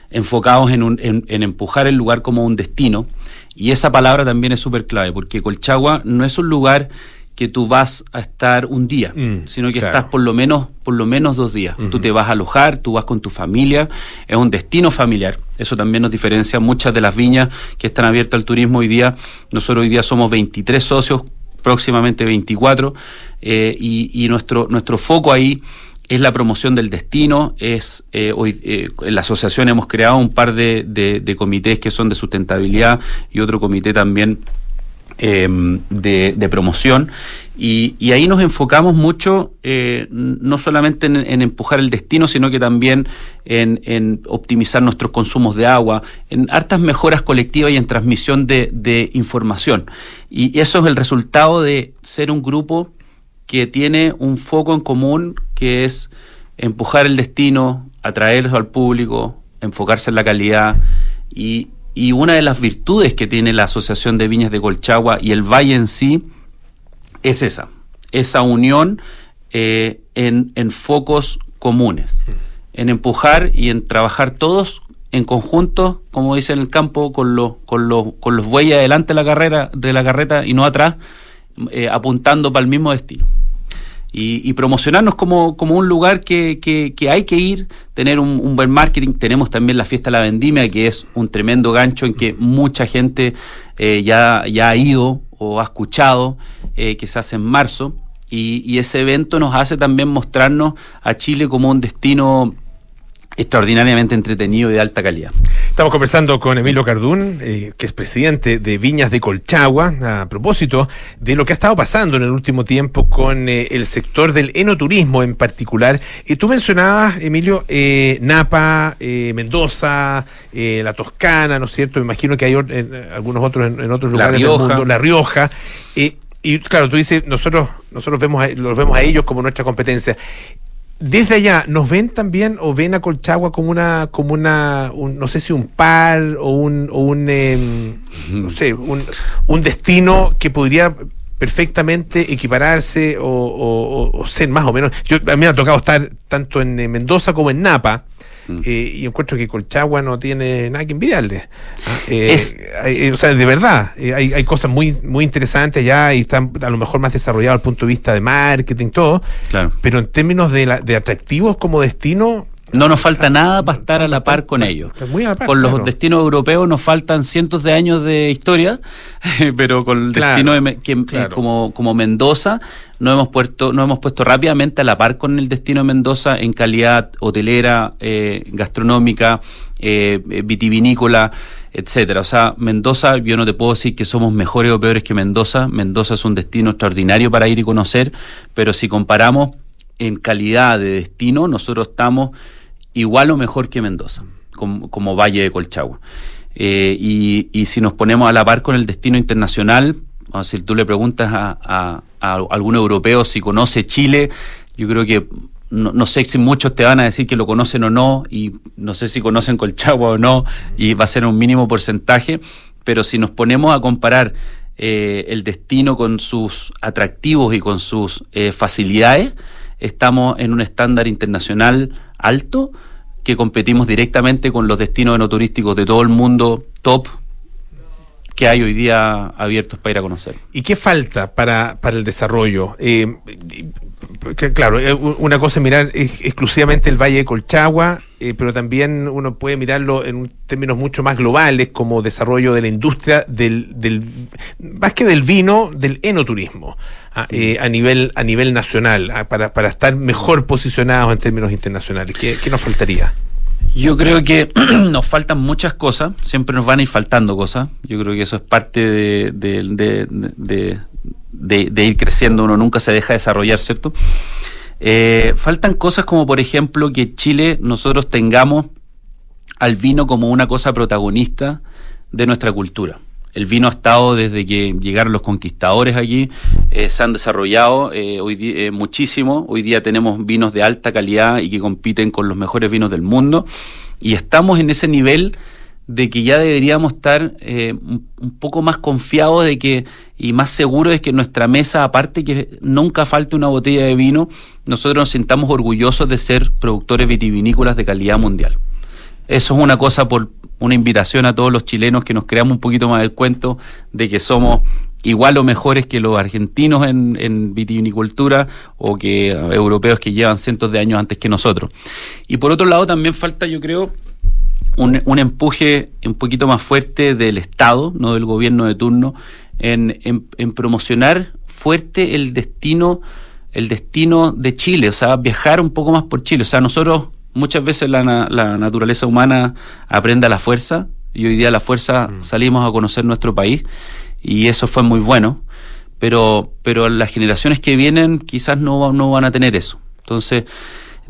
enfocados en, un- en- en empujar el lugar como un destino, y esa palabra también es súper clave, porque Colchagua no es un lugar que tú vas a estar un día, Mm, sino que claro. estás por lo menos por lo menos dos días. Tú te vas a alojar, tú vas con tu familia, es un destino familiar. Eso también nos diferencia muchas de las viñas que están abiertas al turismo hoy día. Nosotros hoy día somos 23 socios, próximamente 24, eh, y, y nuestro, nuestro foco ahí es la promoción del destino, es eh, hoy eh, en la asociación hemos creado un par de, comités que son de sustentabilidad y otro comité también eh, de, promoción. Y, ahí nos enfocamos mucho eh, no solamente en, empujar el destino sino que también en, en optimizar nuestros consumos de agua en hartas mejoras colectivas y en transmisión de información. Y eso es el resultado de ser un grupo que tiene un foco en común que es empujar el destino atraerlos al público, enfocarse en la calidad. Y, y una de las virtudes que tiene la Asociación de Viñas de Colchagua y el Valle en sí es esa, esa unión eh, en, en focos comunes, en empujar y en trabajar todos en conjunto, como dice en el campo, con los, con los, con los bueyes adelante de la carrera, de la carreta y no atrás, eh, apuntando para el mismo destino. Y, y promocionarnos como, como un lugar que, que, hay que ir, tener un, buen marketing. Tenemos también la fiesta la vendimia, que es un tremendo gancho en que mucha gente eh, ya, ya ha ido o ha escuchado, eh, que se hace en marzo. Y, y ese evento nos hace también mostrarnos a Chile como un destino extraordinariamente entretenido y de alta calidad. Estamos conversando con Emilio Cardún, eh, que es presidente de Viñas de Colchagua, a propósito de lo que ha estado pasando en el último tiempo con eh, el sector del enoturismo en particular. Y tú mencionabas, Emilio, eh, Napa, eh, Mendoza, eh, la Toscana, ¿no es cierto? Me imagino que hay en, eh, algunos otros en, en otros La lugares Rioja. del mundo, La Rioja. Eh, y claro, tú dices, nosotros, nosotros vemos a, los vemos a ellos como nuestra competencia. Desde allá, ¿nos ven también o ven a Colchagua como una, como una, un- no sé si un par o un, o un em, no sé, un, un destino que podría perfectamente equipararse o, o- o- o ser más o menos. Yo, a mí me ha tocado estar tanto en eh, Mendoza como en Napa. Eh, y encuentro que Colchagua no tiene nada que envidiarle. Ah, eh, Es- hay- eh, o sea, de verdad, eh, hay, hay cosas muy, muy interesantes allá y están a lo mejor más desarrollados al punto de vista de marketing, todo. Claro. Pero en términos de, la, de atractivos como destino, No nos falta nada para estar a la par con ellos. está muy a la par, Con los destinos europeos nos faltan cientos de años de historia, pero con el Claro, destino de que, eh, claro. como, como Mendoza no hemos puesto no hemos puesto rápidamente a la par con el destino de Mendoza en calidad hotelera, eh, gastronómica, eh, eh, vitivinícola, etcétera. O sea, Mendoza, yo no te puedo decir que somos mejores o peores que Mendoza. Mendoza es un destino extraordinario para ir y conocer, pero si comparamos en calidad de destino, nosotros estamos igual o mejor que Mendoza, como, Valle de Colchagua. Eh, y, y si nos ponemos a la par con el destino internacional, o si tú le preguntas a, a- a algún europeo si conoce Chile, yo creo que no, no sé si muchos te van a decir que lo conocen o no, y no sé si conocen Colchagua o no, y va a ser un mínimo porcentaje, pero si nos ponemos a comparar eh, el destino con sus atractivos y con sus eh, facilidades, estamos en un estándar internacional alto que competimos directamente con los destinos enoturísticos de todo el mundo top que hay hoy día abiertos para ir a conocer. ¿y qué falta para, para el desarrollo? Eh, que, claro, eh, una cosa es mirar ex- exclusivamente el Valle de Colchagua, eh, pero también uno puede mirarlo en términos mucho más globales como desarrollo de la industria del, del más que del vino, del enoturismo ah, eh, a nivel a nivel nacional ah, para, para estar mejor posicionados en términos internacionales. ¿Qué, qué nos faltaría? Yo creo que nos faltan muchas cosas, siempre nos van a ir faltando cosas. Yo creo que eso es parte de, ir creciendo, uno nunca se deja desarrollar, ¿cierto? Eh, faltan cosas como, por ejemplo, que Chile nosotros tengamos al vino como una cosa protagonista de nuestra cultura. El vino ha estado desde que llegaron los conquistadores aquí, eh, se han desarrollado eh, hoy eh, muchísimo. Hoy día tenemos vinos de alta calidad y que compiten con los mejores vinos del mundo. Y estamos en ese nivel de que ya deberíamos estar un, poco más confiados de que y más seguros de que nuestra mesa, aparte que nunca falte una botella de vino, nosotros nos sintamos orgullosos de ser productores vitivinícolas de calidad mundial. Eso es una cosa por una invitación a todos los chilenos que nos creamos un poquito más el cuento de que somos igual o mejores que los argentinos en, en vitivinicultura o que europeos que llevan cientos de años antes que nosotros. Y por otro lado también falta, yo creo, un, un empuje un poquito más fuerte del Estado, no del gobierno de turno, en, en- en promocionar fuerte el destino, el destino de Chile, o sea, viajar un poco más por Chile. O sea, nosotros muchas veces la, la naturaleza humana aprende a la fuerza, y hoy día a la fuerza salimos a conocer nuestro país, y eso fue muy bueno, pero, pero las generaciones que vienen quizás no, no van a tener eso. Entonces,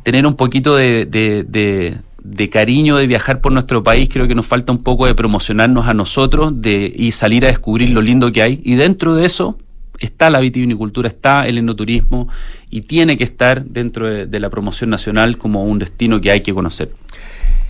tener un poquito de, de, de- de cariño de viajar por nuestro país, creo que nos falta un poco de promocionarnos a nosotros de, y salir a descubrir lo lindo que hay. Y dentro de eso, está la vitivinicultura, está el enoturismo y tiene que estar dentro de, de la promoción nacional como un destino que hay que conocer.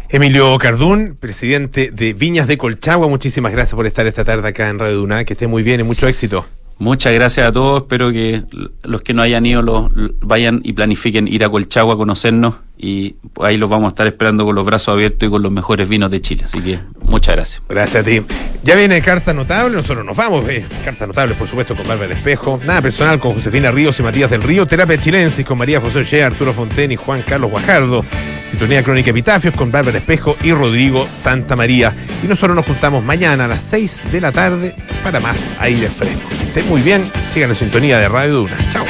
Emilio Cardún, presidente de Viñas de Colchagua, muchísimas gracias por estar esta tarde acá en Radio Duna. Que esté muy bien y mucho éxito. Muchas gracias a todos. Espero que los que no hayan ido los, vayan y planifiquen ir a Colchagua a conocernos. Y ahí los vamos a estar esperando con los brazos abiertos y con los mejores vinos de Chile. Así que muchas gracias. Gracias a ti. Ya viene Carta Notable, nosotros nos vamos. Eh, Cartas Notables, por supuesto, con Bárbara Espejo. Nada personal con Josefina Ríos y Matías del Río. Terapia Chilensis con María José Ollea, Arturo Fonten y Juan Carlos Guajardo. Sintonía Crónica Epitafios con Bárbara Espejo y Rodrigo Santa María. Y nosotros nos juntamos mañana a las 6 de la tarde para más aire fresco. Estén muy bien, sigan en sintonía de Radio Duna. Chao.